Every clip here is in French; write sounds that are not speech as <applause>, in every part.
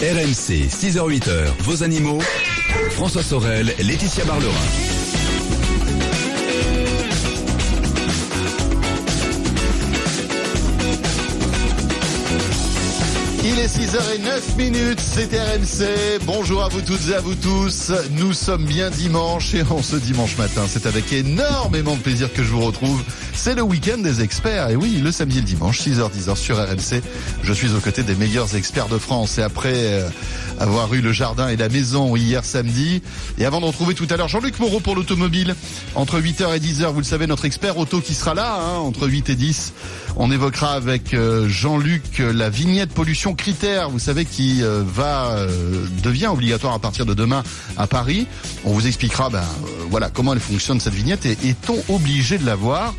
RMC, 6h-8h, vos animaux. François Sorel, Laetitia Barlerin. Il est 6h09 minutes, c'est RMC. Bonjour à vous toutes et à vous tous. Nous sommes bien dimanche et en ce dimanche matin, c'est avec énormément de plaisir que je vous retrouve. C'est le week-end des experts. Et oui, le samedi et le dimanche, 6h-10h sur RMC. Je suis aux côtés des meilleurs experts de France. Et après euh, avoir eu le jardin et la maison hier samedi, et avant de retrouver tout à l'heure Jean-Luc Moreau pour l'automobile, entre 8h et 10h, vous le savez, notre expert auto qui sera là, hein, entre 8 et 10. On évoquera avec euh, Jean-Luc euh, la vignette pollution critère, vous savez, qui euh, va devient obligatoire à partir de demain à Paris. On vous expliquera, ben, voilà, comment elle fonctionne cette vignette et est-on obligé de l'avoir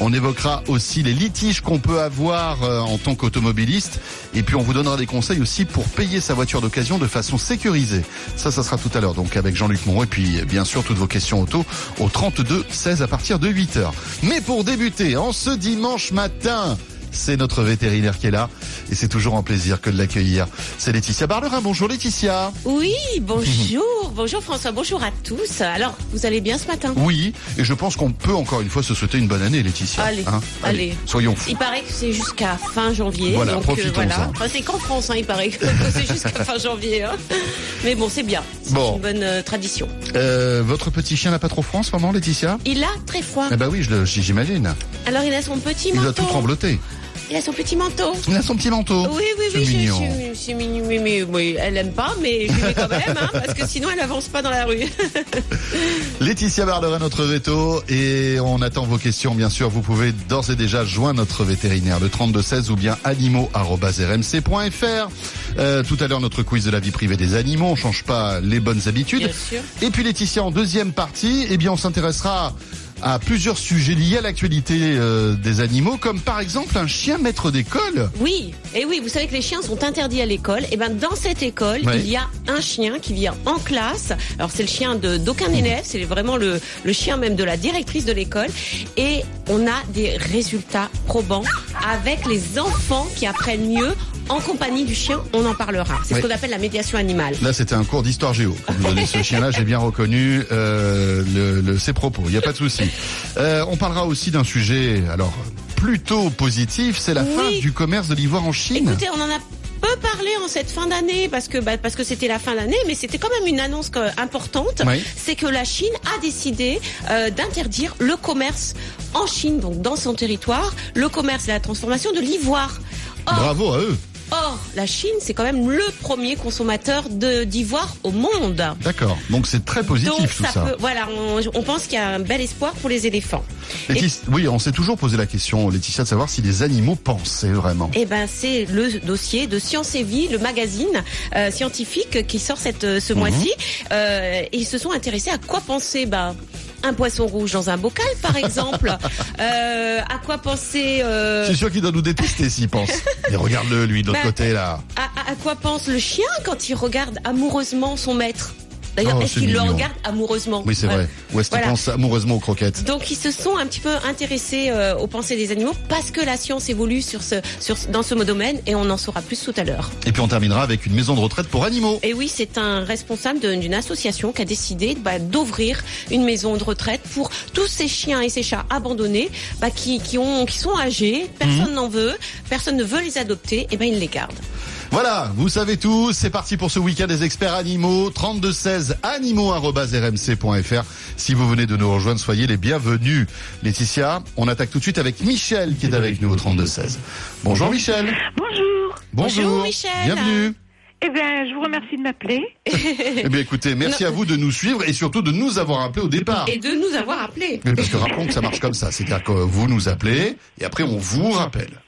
on évoquera aussi les litiges qu'on peut avoir en tant qu'automobiliste. Et puis on vous donnera des conseils aussi pour payer sa voiture d'occasion de façon sécurisée. Ça, ça sera tout à l'heure donc avec Jean-Luc Monroe. Et puis bien sûr toutes vos questions auto au 32 16 à partir de 8 heures. Mais pour débuter, en ce dimanche matin, c'est notre vétérinaire qui est là. Et c'est toujours un plaisir que de l'accueillir. C'est Laetitia Barlerin. Bonjour Laetitia. Oui, bonjour. <laughs> bonjour François, bonjour à tous. Alors, vous allez bien ce matin? Oui, et je pense qu'on peut encore une fois se souhaiter une bonne année Laetitia. Allez, hein allez. Soyons fous. Il paraît que c'est jusqu'à fin janvier. Voilà, donc, voilà. Enfin, c'est qu'en France, hein, il paraît que <laughs> c'est jusqu'à fin janvier. hein. Mais bon, c'est bien. C'est Bon. une bonne euh, tradition. Euh, votre petit chien n'a pas trop froid en ce moment Laetitia? Il a très froid. Eh ben oui, j'imagine. Alors, il a son petit Il doit manteau. tout trembloter. Il a son petit manteau. Il a son petit manteau. Oui, oui, C'est oui, je- mignon. c'est mignon. Oui, mais oui, elle aime pas, mais je lui mets quand même, hein, parce que sinon elle avance pas dans la rue. <laughs> Laetitia Barlerin, notre veto, et on attend vos questions, bien sûr. Vous pouvez d'ores et déjà joindre notre vétérinaire, le 3216 ou bien animaux.rmc.fr. Euh, tout à l'heure, notre quiz de la vie privée des animaux. On change pas les bonnes habitudes. Bien sûr. Et puis Laetitia, en deuxième partie, eh bien, on s'intéressera à plusieurs sujets liés à l'actualité euh, des animaux, comme par exemple un chien maître d'école. Oui, et oui, vous savez que les chiens sont interdits à l'école. Et ben dans cette école, Ouais. il y a un chien qui vient en classe. Alors c'est le chien de d'aucun élève, c'est vraiment le, le chien même de la directrice de l'école. Et on a des résultats probants avec les enfants qui apprennent mieux en compagnie du chien. On en parlera. C'est ce qu'on appelle la médiation animale. Là, c'était un cours d'histoire géo. Vous donnez ce <laughs> chien-là, j'ai bien reconnu euh, le, le- ses propos. Il n'y a pas de souci. Euh, on parlera aussi d'un sujet, alors plutôt positif, c'est la Oui. fin du commerce de l'ivoire en Chine. Écoutez, on en a peu parlé en cette fin d'année parce que bah, parce que c'était la fin d'année, mais c'était quand même une annonce que- importante. Oui. C'est que la Chine a décidé euh, d'interdire le commerce en Chine, donc dans son territoire, le commerce et la transformation de l'ivoire. Bravo à eux. Or, la Chine, c'est quand même le premier consommateur de d'ivoire au monde. D'accord. Donc c'est très positif Donc tout ça, ça. peut, voilà, on, on pense qu'il y a un bel espoir pour les éléphants. Laetitia- oui, on s'est toujours posé la question, Laetitia, de savoir si les animaux pensaient vraiment. Eh ben, c'est le dossier de Science et Vie, le magazine euh, scientifique qui sort cette, euh, ce Mhm. mois-ci. Euh, et ils se sont intéressés à quoi penser ben, un poisson rouge dans un bocal, par exemple. <laughs> euh, à quoi penser euh, Je suis sûr qu'il doit nous détester s'il pense. Mais regarde-le, lui, de l'autre Bah, côté, là. à quoi pense le chien quand il regarde amoureusement son maître? D'ailleurs, Oh, est-ce c'est qu'il le mignon. regarde amoureusement Oui, c'est vrai. Ou est-ce qu'il Voilà. pense amoureusement aux croquettes Donc ils se sont un petit peu intéressés euh, aux pensées des animaux parce que la science évolue sur ce, sur, dans ce domaine et on en saura plus tout à l'heure. Et puis on terminera avec une maison de retraite pour animaux. Et oui, c'est un responsable d'une association qui a décidé bah, d'ouvrir une maison de retraite pour tous ces chiens et ces chats abandonnés bah, qui, qui, ont, qui sont âgés, personne Mhm. n'en veut, personne ne veut les adopter, et ben ils les gardent. Voilà, vous savez tout, c'est parti pour ce week-end des experts animaux, 3216 animaux.rmc.fr. Si vous venez de nous rejoindre, soyez les bienvenus. Laetitia, on attaque tout de suite avec Michel qui est avec nous au 3216. Bonjour Michel. Bonjour. Bonjour, Michel. Bienvenue. Eh bien, je vous remercie de m'appeler. <laughs> Eh bien écoutez, merci à vous de nous suivre et surtout de nous avoir appelé au départ. Et de nous avoir appelés. Oui, parce que rappelons que ça marche comme ça, c'est-à-dire que vous nous appelez et après on vous rappelle.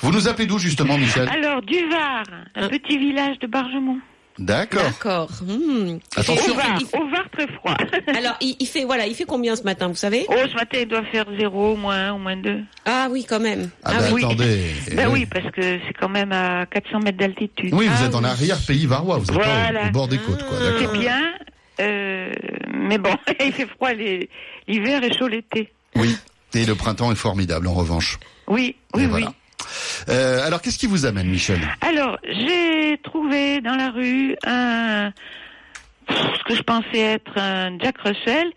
Vous nous appelez d'où justement, Michel Alors, du Var, un Hein petit village de Bargemont. D'accord. D'accord. Hmm. Attention. Au Var, il fait- au Var très froid. <laughs> Alors, il, il fait voilà, il fait combien ce matin, vous savez? Oh, ce matin, il doit faire 0, moins 1 ou moins 2. Ah oui, quand même. Ah, Ah bah, oui. attendez. <laughs> Ben oui, parce que c'est quand même à 400 mètres d'altitude. Oui, vous Ah êtes en arrière-pays varois, vous êtes pas au- bord des côtes, quoi. Ah. C'est bien, euh, mais bon, <laughs> il fait froid les- l'hiver et chaud l'été. Oui. Et le printemps est formidable, en revanche. Oui, Et oui, voilà. oui. Euh, alors, qu'est-ce qui vous amène, Michel Alors, j'ai trouvé dans la rue un, ce que je pensais être un Jack Russell.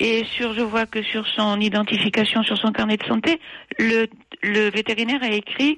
Et sur, je vois que sur son identification, sur son carnet de santé, le, le vétérinaire a écrit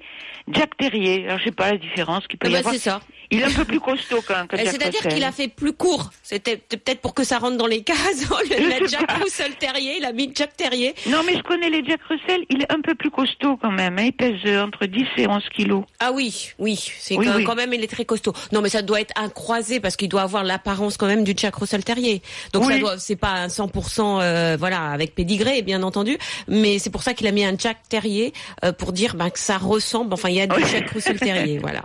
Jack Terrier. Alors, je sais pas la différence qu'il peut Ah y bah, avoir. c'est ça. Il est un peu plus costaud qu'un Jack C'est-à-dire qu'il a fait plus court. C'était peut-être pour que ça rentre dans les cases. <laughs> Mettre sais Jack pas. Russell Terrier, il a mis Jack Terrier. Non, mais je connais les Jack Russell. Il est un peu plus costaud quand même. hein. Il pèse euh, entre 10 et 11 kilos. Ah oui, oui, c'est Oui, quand, oui. quand même, il est très costaud. Non, mais ça doit être un croisé parce qu'il doit avoir l'apparence quand même du Jack Russell Terrier. Donc ça Oui. doit, c'est pas un 100% euh, voilà avec pédigré bien entendu, mais c'est pour ça qu'il a mis un Jack Terrier euh, pour dire ben, que ça ressemble. Enfin, il y a du. Jack Russell Terrier, <laughs> voilà.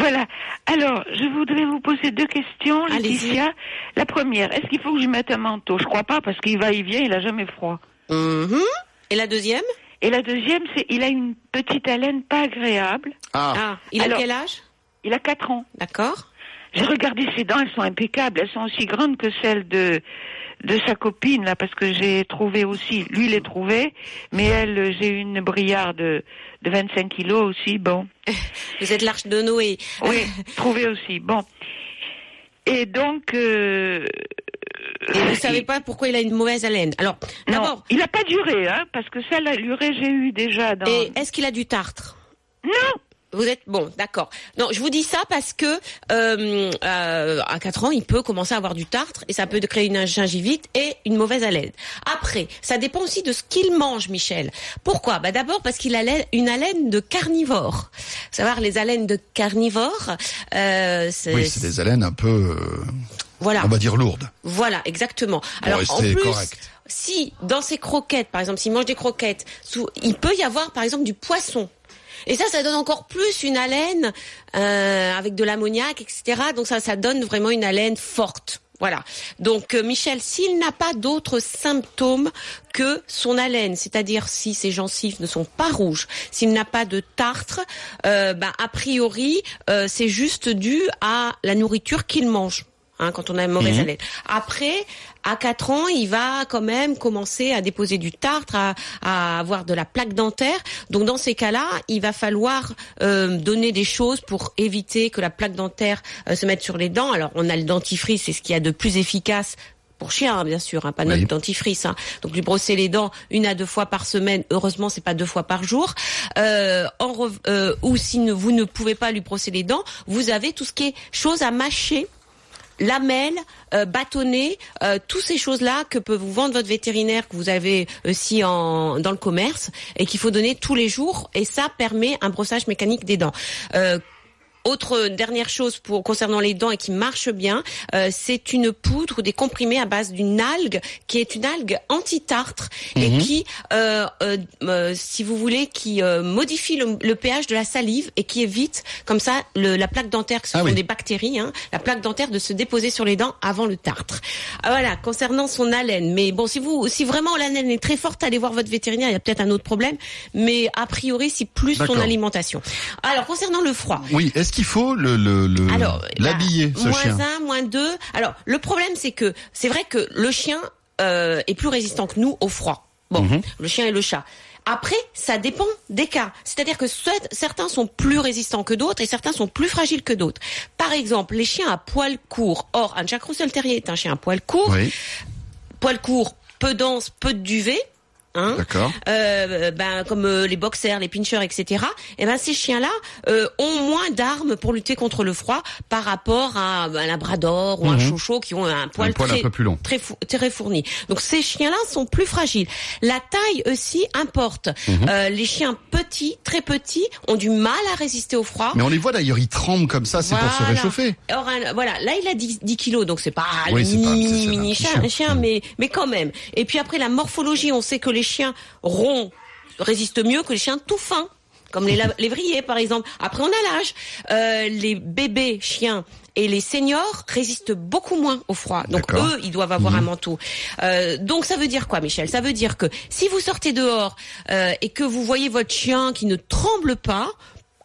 Voilà. Alors, je voudrais vous poser deux questions. Laetitia. La première, est-ce qu'il faut que je mette un manteau? Je crois pas parce qu'il va, il vient, il a jamais froid. Mhm. Et la deuxième? Et la deuxième, c'est il a une petite haleine pas agréable. Ah, Ah, il a Alors- quel âge? Il a quatre ans. D'accord. J'ai regardé ses dents, elles sont impeccables. Elles sont aussi grandes que celles de de sa copine là, parce que j'ai trouvé aussi. Lui, il les trouvé, mais elle, j'ai une briarde de, de 25 kilos aussi. Bon. <laughs> Vous êtes l'arche de Noé. Oui, trouvé aussi. Bon. Et donc. Euh, Et vous savez pas pourquoi il a une mauvaise haleine. Alors, d'abord, il n'a pas duré, hein, parce que ça, la durée, j'ai eu déjà dans. et est-ce qu'il a du tartre? Non, Vous êtes bon, d'accord. Non, je vous dis ça parce que euh, euh, à 4 ans, il peut commencer à avoir du tartre et ça peut créer une gingivite et une mauvaise haleine. Après, ça dépend aussi de ce qu'il mange, Michel. Pourquoi? Bah d'abord parce qu'il a une haleine de carnivore. Faut savoir les haleines de carnivore, euh, c'est oui, c'est des haleines un peu, euh, voilà. on va dire lourdes. Voilà, exactement. Pour Alors en plus, correct. si dans ses croquettes, par exemple, s'il mange des croquettes, il peut y avoir par exemple du poisson. Et ça, ça donne encore plus une haleine euh, avec de l'ammoniac, etc. Donc ça, ça donne vraiment une haleine forte. Voilà. Donc euh, Michel, s'il n'a pas d'autres symptômes que son haleine, c'est-à-dire si ses gencives ne sont pas rouges, s'il n'a pas de tartre, euh, bah, a priori, c'est juste dû à la nourriture qu'il mange. Hein, quand on a une mauvaise haleine. Après, à 4 ans, il va quand même commencer à déposer du tartre, à, à avoir de la plaque dentaire. Donc dans ces cas-là, il va falloir euh, donner des choses pour éviter que la plaque dentaire euh, se mette sur les dents. Alors on a le dentifrice, c'est ce qu'il y a de plus efficace pour chien, hein, bien sûr, hein, pas notre Oui. dentifrice. Hein. Donc lui brosser les dents une à deux fois par semaine. Heureusement, c'est pas deux fois par jour. Euh, en euh, ou si ne- vous ne pouvez pas lui brosser les dents, vous avez tout ce qui est choses à mâcher lamelles, euh, bâtonnets, euh, toutes ces choses-là que peut vous vendre votre vétérinaire que vous avez aussi en, dans le commerce et qu'il faut donner tous les jours et ça permet un brossage mécanique des dents. Euh, autre dernière chose pour concernant les dents et qui marche bien, euh, c'est une poudre ou des comprimés à base d'une algue qui est une algue anti-tartre et qui, euh, euh, euh, si vous voulez, qui euh, modifie le, le pH de la salive et qui évite comme ça le- la plaque dentaire, que ce Ah sont oui. des bactéries, hein, la plaque dentaire de se déposer sur les dents avant le tartre. Ah, Voilà, concernant son haleine. Mais bon, si vous, si vraiment l'haleine est très forte, allez voir votre vétérinaire. Il y a peut-être un autre problème, mais a priori, c'est plus son alimentation. Alors concernant le froid. Oui, est-ce qu'il faut le, le, le- Alors, l'habiller, bah, ce moins chien un, moins deux. Alors, le problème, c'est que c'est vrai que le chien euh, est plus résistant que nous au froid. Bon, Mhm. le chien et le chat. Après, ça dépend des cas. C'est-à-dire que certains sont plus résistants que d'autres et certains sont plus fragiles que d'autres. Par exemple, les chiens à poil court. Or, un Jack Russell Terrier est un chien à poil court. Oui, Poil court, peu dense, peu de duvet. Hein euh, ben comme euh, les boxers, les pinchers, etc. Et ben ces chiens-là euh, ont moins d'armes pour lutter contre le froid par rapport à un labrador ou un Mhm. chouchou qui ont un poil, Un poil un très, peu plus long. très, fou- très fourni. Donc ces chiens-là sont plus fragiles. La taille aussi importe. Mhm. Euh, les chiens petits, très petits, ont du mal à résister au froid. Mais on les voit d'ailleurs, ils tremblent comme ça, c'est pour se réchauffer. Or, un- voilà, là il a 10, 10 kilos, donc c'est pas Oui, mini pas- mini mini petit chien, chien. chien, Mm. mais mais quand même. Et puis après la morphologie, on sait que les chiens ronds résistent mieux que les chiens tout fins. comme les <laughs> lévriers par exemple. Après, on a l'âge. Euh, les bébés chiens et les seniors résistent beaucoup moins au froid. Donc eux, ils doivent avoir un manteau. Euh, donc ça veut dire quoi, Michel? Ça veut dire que si vous sortez dehors euh, et que vous voyez votre chien qui ne tremble pas,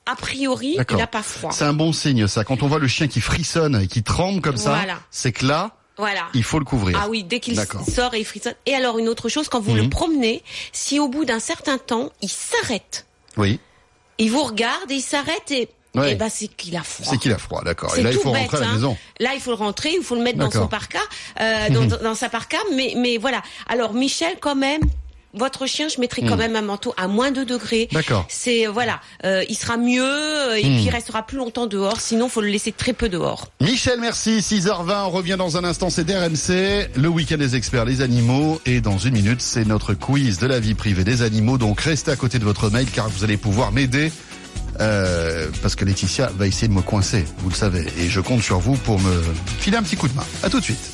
a priori, il n'a pas froid. C'est un bon signe, ça. Quand on voit le chien qui frissonne et qui tremble comme ça, c'est que là, Voilà. il faut le couvrir. Ah oui, dès qu'il sort et il frissonne. Et alors une autre chose, quand vous Mhm. le promenez, si au bout d'un certain temps, il s'arrête, Oui, il vous regarde et il s'arrête et, Ouais. et ben c'est qu'il a froid. c'est qu'il a froid, d'accord. Et là, il faut bête, rentrer à la hein. maison. Là, il faut le rentrer, il faut le mettre dans son parka, euh, <laughs> dans sa parka. Mais, mais voilà. Alors, Michel, quand même, votre chien, je mettrai quand même un manteau à moins de degrés. Hmm. D'accord. Hmm. C'est voilà, euh, il sera mieux euh, et puis il restera plus longtemps dehors. Sinon, faut le laisser très peu dehors. Michel, merci. 6h20, on revient dans un instant. C'est DRMC, le week-end des experts, les animaux. Et dans une minute, c'est notre quiz de la vie privée des animaux. Donc, restez à côté de votre mail car vous allez pouvoir m'aider. Euh, parce que Laetitia va essayer de me coincer, vous le savez. Et je compte sur vous pour me filer un petit coup de main. À tout de suite.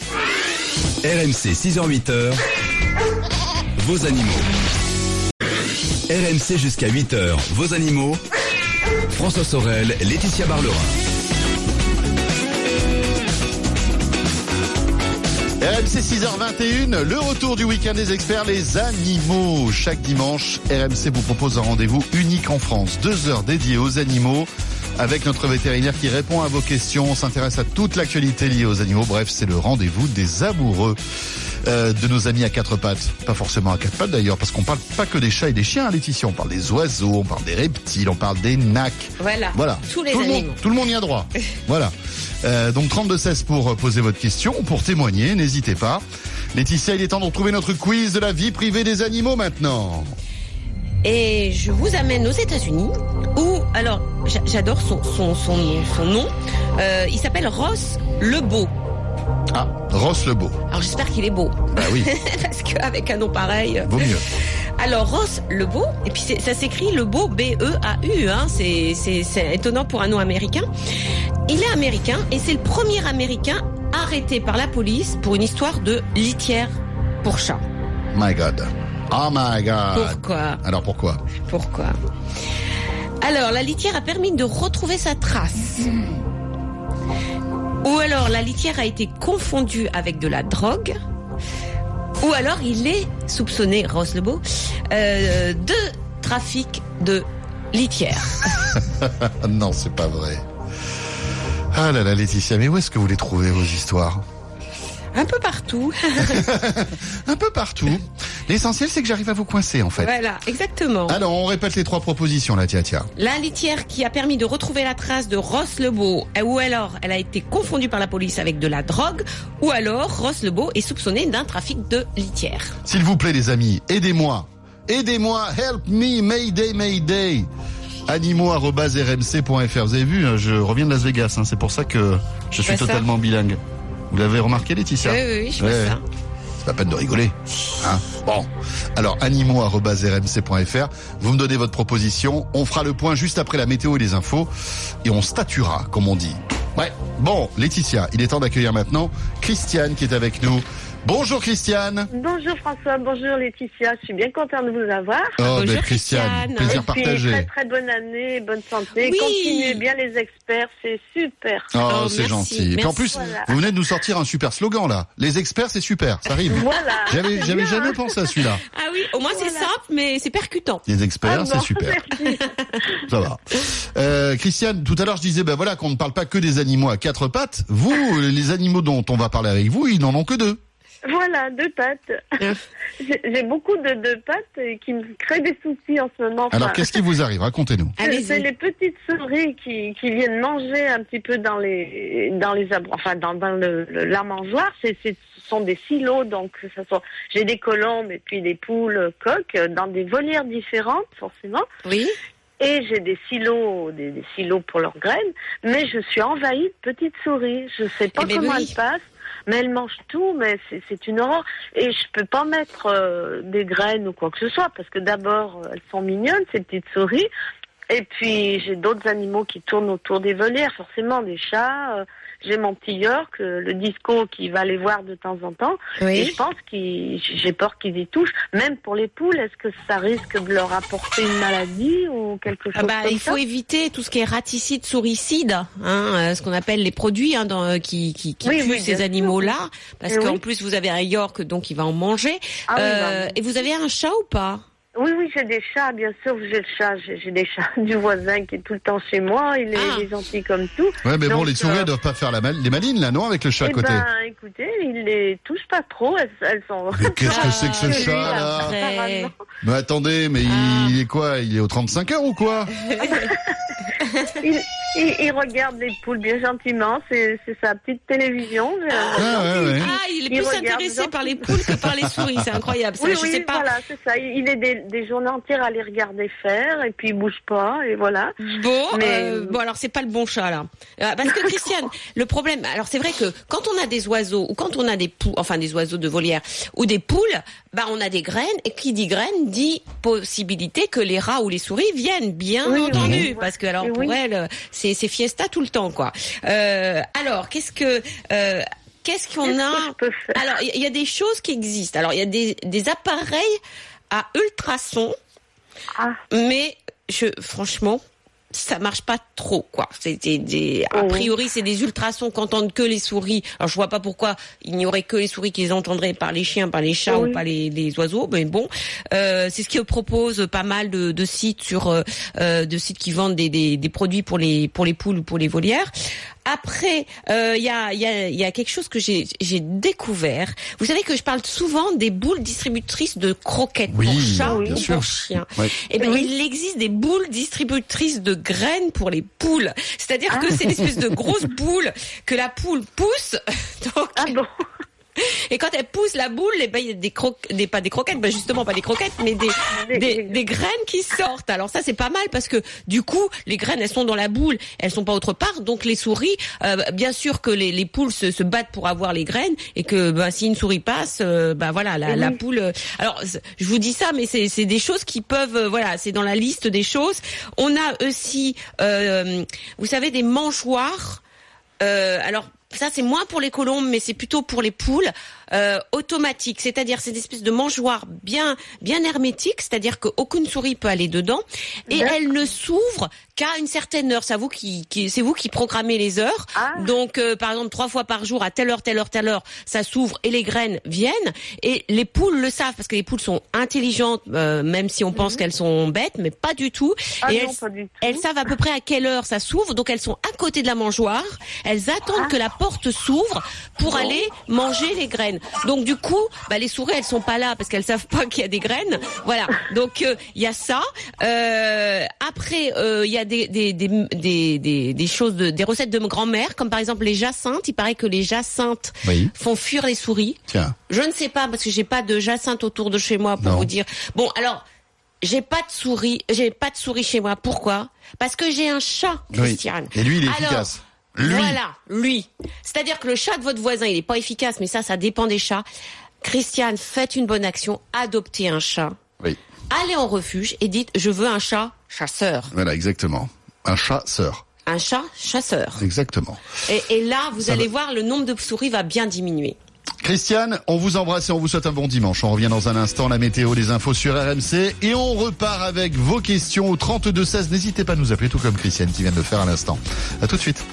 RMC 6h-8h, vos animaux. RMC jusqu'à 8h, vos animaux. François Sorel, Laetitia Barlerin. RMC 6h21, le retour du week-end des experts, les animaux. Chaque dimanche, RMC vous propose un rendez-vous unique en France. Deux heures dédiées aux animaux avec notre vétérinaire qui répond à vos questions. On s'intéresse à toute l'actualité liée aux animaux. Bref, c'est le rendez-vous des amoureux. euh, de nos amis à quatre pattes. Pas forcément à quatre pattes d'ailleurs, parce qu'on parle pas que des chats et des chiens, hein, Laetitia. On parle des oiseaux, on parle des reptiles, on parle des nacs. Voilà. Voilà. Tous les tout le monde, tout le monde y a droit. <laughs> voilà. Euh, donc 32-16 pour euh, poser votre question, pour témoigner, n'hésitez pas. Laetitia, il est temps de retrouver notre quiz de la vie privée des animaux maintenant. Et je vous amène aux États-Unis où, alors, j'a- j'adore son, son, son, son nom. Euh, il s'appelle Ross Lebeau. Ah, Ross le Beau. Alors j'espère qu'il est beau. Bah oui, <laughs> Parce qu'avec un nom pareil. vaut mieux. Alors Ross Lebeau, et puis ça s'écrit Lebeau B-E-A-U, hein, c'est étonnant pour un nom américain. Il est américain et c'est le premier américain arrêté par la police pour une histoire de litière pour chat. My God. Oh my God. Pourquoi? Alors pourquoi? Pourquoi? Alors, la litière a permis de retrouver sa trace. Ou alors, la litière a été confondue avec de la drogue. Ou alors, il est soupçonné, Ross Lebeau, euh, de trafic de litière. <laughs> Non, c'est pas vrai. Ah là là, Laetitia, mais où est-ce que vous les trouvez vos histoires? Un peu partout. <laughs> Un peu partout. L'essentiel, c'est que j'arrive à vous coincer en fait. voilà, exactement. Alors, on répète les trois propositions là, tiens, tiens. La litière qui a permis de retrouver la trace de Ross Lebeau, euh, ou alors elle a été confondue par la police avec de la drogue, ou alors Ross Lebeau est soupçonné d'un trafic de litière. S'il vous plaît, les amis, aidez-moi. Aidez-moi, help me, mayday, mayday. Animaux.rmc.fr. Vous avez vu, hein, je reviens de Las Vegas, hein, c'est pour ça que je suis totalement bilingue. Vous l'avez remarqué, Laetitia Oui, oui, oui, je Ouais. ça. C'est pas peine de rigoler. Hein bon. Alors, animaux.rmc.fr. Vous me donnez votre proposition. On fera le point juste après la météo et les infos. Et on statuera, comme on dit. Ouais. Bon, Laetitia, il est temps d'accueillir maintenant Christiane qui est avec nous. Bonjour Christiane. Bonjour François, bonjour Laetitia, je suis bien contente de vous avoir. Oh, Bonjour, ben, Christiane, Christiane. plaisir partagé. très très bonne année, bonne santé. Oui. Continuez bien les experts, c'est super. Oh, Oh, c'est merci, gentil. Et puis en plus, Voilà. vous venez de nous sortir un super slogan là. Les experts, c'est super. Ça arrive. Voilà. J'avais, j'avais Bien, jamais hein. pensé à celui-là. Ah oui, au moins c'est simple, mais c'est percutant. Les experts, Ah c'est super. merci. <laughs> Ça va. Euh, Christiane, tout à l'heure, je disais, ben voilà, qu'on ne parle pas que des animaux à quatre pattes. Vous, les animaux dont on va parler avec vous, ils n'en ont que deux. Voilà, deux pattes. <laughs> J'ai beaucoup de deux pattes qui me créent des soucis en ce moment. Alors, Enfin, qu'est-ce qui vous arrive? Racontez-nous. c'est Allez-y. c'est les petites souris qui, qui viennent manger un petit peu dans les dans les enfin dans, dans le, le- la mangeoire. C'est ce sont des silos donc ça sont j'ai des colombes et puis des poules coques dans des volières différentes forcément. Oui. Et j'ai des silos, des, des silos pour leurs graines, mais je suis envahie de petites souris. Je sais pas Eh ben comment oui. elles passent, mais elles mangent tout, mais c'est- une horreur. Et je peux pas mettre euh, des graines ou quoi que ce soit, parce que d'abord, euh, elles sont mignonnes, ces petites souris. Et puis j'ai d'autres animaux qui tournent autour des volières, forcément des chats. euh, j'ai mon petit York, euh, le disco qui va les voir de temps en temps. Et je pense qu'ils, j'ai peur qu'ils y touchent. Même pour les poules, est-ce que ça risque de leur apporter une maladie ou quelque chose Ah bah, comme il ça faut éviter tout ce qui est raticide, souricide, hein, euh, ce qu'on appelle les produits hein, dans, euh, qui, qui, qui Oui, tuent oui, ces animaux-là, parce Eh qu'en oui. plus vous avez un York, donc il va en manger. Ah oui, Euh, bah, et vous avez un chat ou pas? Oui, oui, j'ai des chats, bien sûr, j'ai le chat, j'ai des chats <laughs> du voisin qui est tout le temps chez moi, il est, Ah. il est gentil comme tout. Ouais, mais bon, les souris, euh, elles doivent pas faire la mal... les malines, là, non, avec le chat à Eh côté. ben, écoutez, il les touche pas trop, elles, elles sont... Mais qu'est-ce que c'est que ce Ah, <laughs> chat, là. Mais attendez, mais Ah. il est quoi Il est aux 35 heures ou quoi <laughs> il, il, il regarde les poules bien gentiment, c'est sa petite télévision. Ah, ouais, ouais. Ah, il est plus intéressé par les poules que par les souris, c'est incroyable. Ça, Oui, je oui, sais pas. voilà, c'est ça. Il est des, des journées entières à les regarder faire, et puis il bouge pas, et voilà. Bon, Mais- euh, bon alors c'est pas le bon chat là, Euh, parce que Christiane, <laughs> le problème, alors c'est vrai que quand on a des oiseaux ou quand on a des poules, enfin des oiseaux de volière ou des poules, bah on a des graines et qui dit graines dit possibilité que les rats ou les souris viennent, bien Oui, entendu, oui. parce que alors pour elles c'est c'est fiesta tout le temps quoi. Euh, alors qu'est-ce que euh, qu'est-ce qu'on a que Alors il y, il y a des choses qui existent. Alors il y a des des appareils à ultrasons Ah, mais je franchement ça marche pas trop quoi. C'était des a Oh. priori c'est des ultrasons qu'entendent que les souris. Alors je vois pas pourquoi il n'y aurait que les souris qui les entendraient par les chiens, par les chats Oui. ou pas les, les oiseaux. Mais bon, euh, c'est ce qui propose pas mal de, de sites sur euh, euh, de sites qui vendent des, des, des produits pour les pour les poules ou pour les volières. Après, euh, il y, a, y, a, y a quelque chose que j'ai j'ai découvert. Vous savez que je parle souvent des boules distributrices de croquettes Oui, pour chats bien ou sûr. pour chiens. Ouais. Eh ben, Oui. il existe des boules distributrices de graines pour les poules. C'est-à-dire que c'est une espèce de grosse <laughs> boule que la poule pousse. <laughs> Donc, ah bon et quand elle pousse la boule, eh ben, il y a des croquettes, des, pas des croquettes, ben justement pas des croquettes, mais des, Des- des, graines qui sortent. Alors ça, c'est pas mal parce que du coup, les graines, elles sont dans la boule, elles sont pas autre part. Donc les souris, euh, bien sûr que les, les poules se, se battent pour avoir les graines et que ben, si une souris passe, euh, ben voilà, la, la poule. euh, alors je vous dis ça, mais c'est c'est des choses qui peuvent, euh, voilà, c'est dans la liste des choses. On a aussi, euh, vous savez, des mangeoires. Euh, alors ça c'est moins pour les colombes, mais c'est plutôt pour les poules euh, automatiques. C'est-à-dire c'est une espèce de mangeoire bien bien hermétique, c'est-à-dire qu'aucune souris peut aller dedans et elle ne s'ouvre qu'à une certaine heure. C'est vous qui, qui c'est vous qui programmez les heures. Ah. Donc euh, par exemple trois fois par jour à telle heure, telle heure, telle heure, ça s'ouvre et les graines viennent. Et les poules le savent parce que les poules sont intelligentes, euh, même si on pense qu'elles sont bêtes, mais pas du tout. Ah et non, elles, pas du tout. elles savent à peu près à quelle heure ça s'ouvre, donc elles sont à côté de la mangeoire. Elles attendent que la porte s'ouvre pour aller manger les graines. Donc du coup, bah, les souris elles sont pas là parce qu'elles savent pas <laughs> qu'il y a des graines. Voilà. Donc euh, il y a ça. Euh, après, euh, il y a des des, des, des, des, des choses, de, des recettes de grand-mère, comme par exemple les jacinthes. Il paraît que les jacinthes Oui. font fuir les souris. Tiens. Je ne sais pas parce que j'ai pas de jacinthe autour de chez moi pour Non. vous dire. Bon, alors j'ai pas de souris, j'ai pas de souris chez moi. Pourquoi? Parce que j'ai un chat, Oui. Christiane. Et lui, il est Alors, efficace. Lui. Voilà, lui. C'est-à-dire que le chat de votre voisin, il est pas efficace, mais ça, ça dépend des chats. Christiane, faites une bonne action, adoptez un chat. Oui. Allez en refuge et dites je veux un chat chasseur, Voilà, exactement. Un chat sœur. un chat chasseur. Exactement. Et, et là, vous Ça allez va. voir, le nombre de souris va bien diminuer. Christiane, on vous embrasse et on vous souhaite un bon dimanche. On revient dans un instant, la météo, les infos sur RMC et on repart avec vos questions au 32 16. N'hésitez pas à nous appeler, tout comme Christiane qui vient de le faire à l'instant. À tout de suite.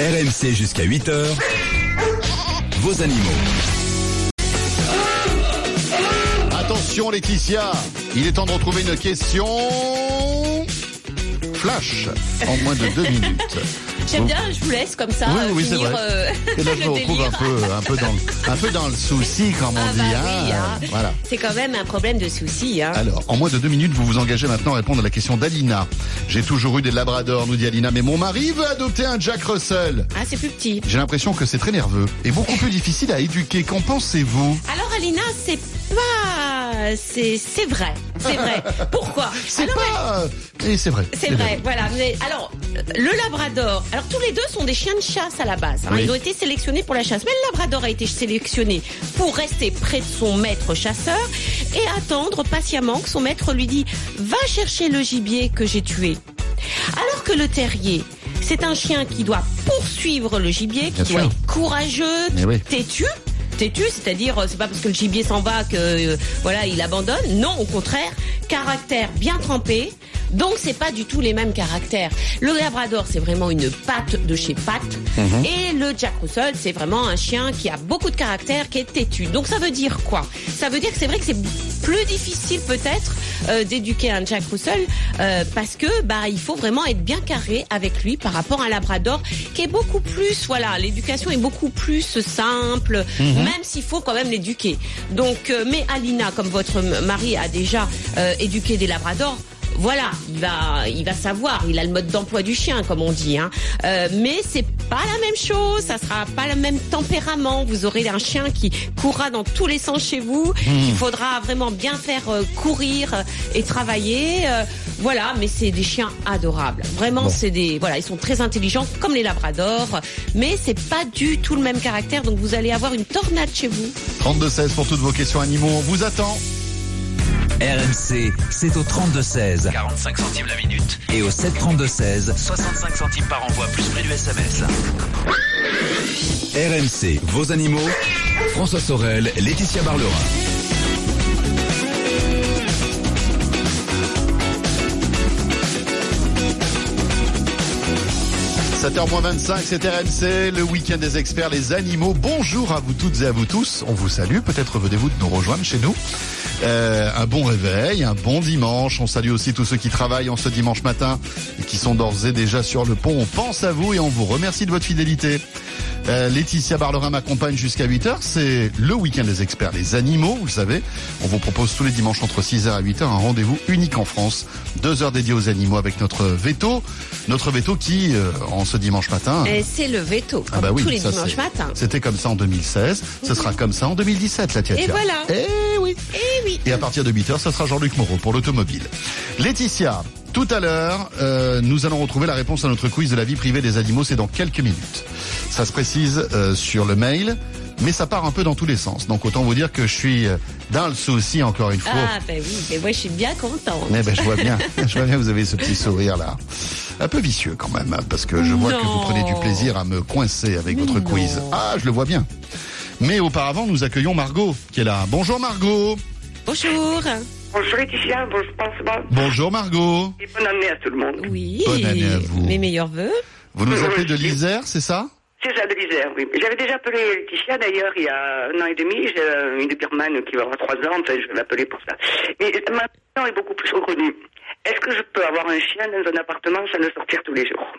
RMC jusqu'à 8h. Vos animaux. Attention Laetitia, il est temps de retrouver une question flash en moins de deux minutes. J'aime bien, je vous laisse comme ça Oui, euh, oui, c'est finir vrai. euh, Et là, <laughs> je me retrouve un peu, un peu dans, le- un peu dans le souci, comme on Ah dit. bah hein. oui, hein. Voilà. C'est quand même un problème de souci. Hein. Alors, en moins de deux minutes, vous vous engagez maintenant à répondre à la question d'Alina. J'ai toujours eu des labradors, nous dit Alina, mais mon mari veut adopter un Jack Russell. Ah, c'est plus petit. J'ai l'impression que c'est très nerveux et beaucoup plus difficile à éduquer. Qu'en pensez-vous? Alors Alina, c'est pas, c'est c'est vrai, c'est vrai. Pourquoi? <laughs> C'est pas... Et c'est vrai. C'est vrai, voilà. Mais alors, le Labrador. Alors tous les deux sont des chiens de chasse à la base. hein. Oui. Ils ont été sélectionnés pour la chasse. Mais le Labrador a été sélectionné pour rester près de son maître chasseur et attendre patiemment que son maître lui dit va chercher le gibier que j'ai tué. Alors que le terrier, c'est un chien qui doit poursuivre le gibier, qui Bien doit sûr. être courageux, oui. têtu. Têtu, c'est-à-dire euh, c'est pas parce que le gibier s'en va que euh, voilà il abandonne. Non, au contraire, caractère bien trempé. Donc c'est pas du tout les mêmes caractères. Le Labrador c'est vraiment une patte de chez patte Mhm. et le Jack Russell c'est vraiment un chien qui a beaucoup de caractère, qui est têtu. Donc ça veut dire quoi? Ça veut dire que c'est vrai que c'est plus difficile peut-être euh, d'éduquer un Jack Russell euh, parce que bah il faut vraiment être bien carré avec lui par rapport à un Labrador qui est beaucoup plus voilà l'éducation est beaucoup plus simple même s'il faut quand même l'éduquer. Donc euh, mais Alina comme votre mari a déjà euh, éduqué des Labradors voilà, il va, il va savoir. Il a le mode d'emploi du chien, comme on dit. Hein. Euh, mais c'est pas la même chose. Ça sera pas le même tempérament. Vous aurez un chien qui courra dans tous les sens chez vous. Il faudra vraiment bien faire euh, courir euh, et travailler. Euh, voilà, mais c'est des chiens adorables. Vraiment, Bon. c'est des, voilà, ils sont très intelligents comme les Labradors. Mais c'est pas du tout le même caractère. Donc vous allez avoir une tornade chez vous. 32-16 pour toutes vos questions animaux. On vous attend. RMC, c'est au 32-16 45 centimes la minute. et au 732-16. 65 centimes par envoi, plus prix du SMS. RMC, vos animaux. François Sorel, Laetitia Barlerin. 7h25, c'est RMC, le week-end des experts, les animaux. Bonjour à vous toutes et à vous tous. On vous salue. Peut-être venez-vous de nous rejoindre chez nous. Euh, un bon réveil, un bon dimanche. On salue aussi tous ceux qui travaillent en ce dimanche matin et qui sont d'ores et déjà sur le pont. On pense à vous et on vous remercie de votre fidélité. Euh, Laetitia Barlerin m'accompagne jusqu'à 8h. C'est le week-end des experts, les animaux, vous le savez. On vous propose tous les dimanches entre 6h et 8h un rendez-vous unique en France. Deux heures dédiées aux animaux avec notre veto. Notre veto qui, euh, en ce dimanche matin... Et c'est le veto, comme Ah bah oui, tous les ça, dimanches matins. C'était comme ça en 2016, ce sera comme ça en 2017, la tia Et voilà. Eh oui. Eh oui. Et à partir de 8h, ce sera Jean-Luc Moreau pour l'automobile. Laetitia, tout à l'heure, euh, nous allons retrouver la réponse à notre quiz de la vie privée des animaux, c'est dans quelques minutes. Ça se précise euh, sur le mail, mais ça part un peu dans tous les sens. Donc autant vous dire que je suis euh, dans le souci encore une fois. Ah ben oui, mais moi je suis bien contente. Eh ben, je vois bien, je vois bien, vous avez ce petit sourire là. Un peu vicieux quand même, hein, parce que je vois que vous prenez du plaisir à me coincer avec votre non. quiz. Ah, je le vois bien. Mais auparavant, nous accueillons Margot, qui est là. Bonjour Margot. Bonjour. Bonjour Laetitia, bonjour François Bonjour Margot. et bonne année à tout le monde. Oui. Bonne année à vous. Mes meilleurs voeux. Vous nous appelez de l'Isère, c'est ça? C'est ça de l'Isère, oui. J'avais déjà appelé Laetitia d'ailleurs il y a un an et demi. J'ai euh, une Birman qui va avoir trois ans, enfin je vais l'appeler pour ça. Mais ma question est beaucoup plus reconnue. Est-ce que je peux avoir un chien dans un appartement sans le sortir tous les jours?